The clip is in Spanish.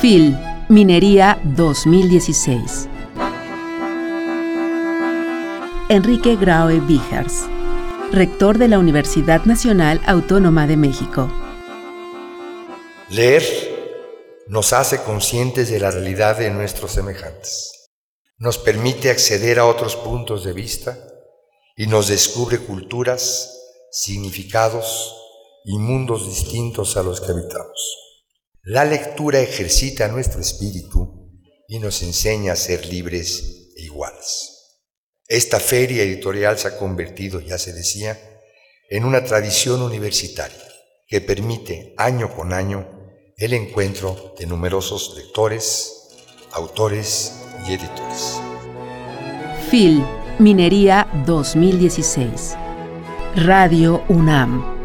FIL Minería 2016. Enrique Graue Vigers, rector de la Universidad Nacional Autónoma de México. Leer nos hace conscientes de la realidad de nuestros semejantes. Nos permite acceder a otros puntos de vista y nos descubre culturas, significados y mundos distintos a los que habitamos. La lectura ejercita nuestro espíritu y nos enseña a ser libres e iguales. Esta feria editorial se ha convertido, ya se decía, en una tradición universitaria que permite año con año el encuentro de numerosos lectores, autores y editores. FIL Minería 2016 Radio UNAM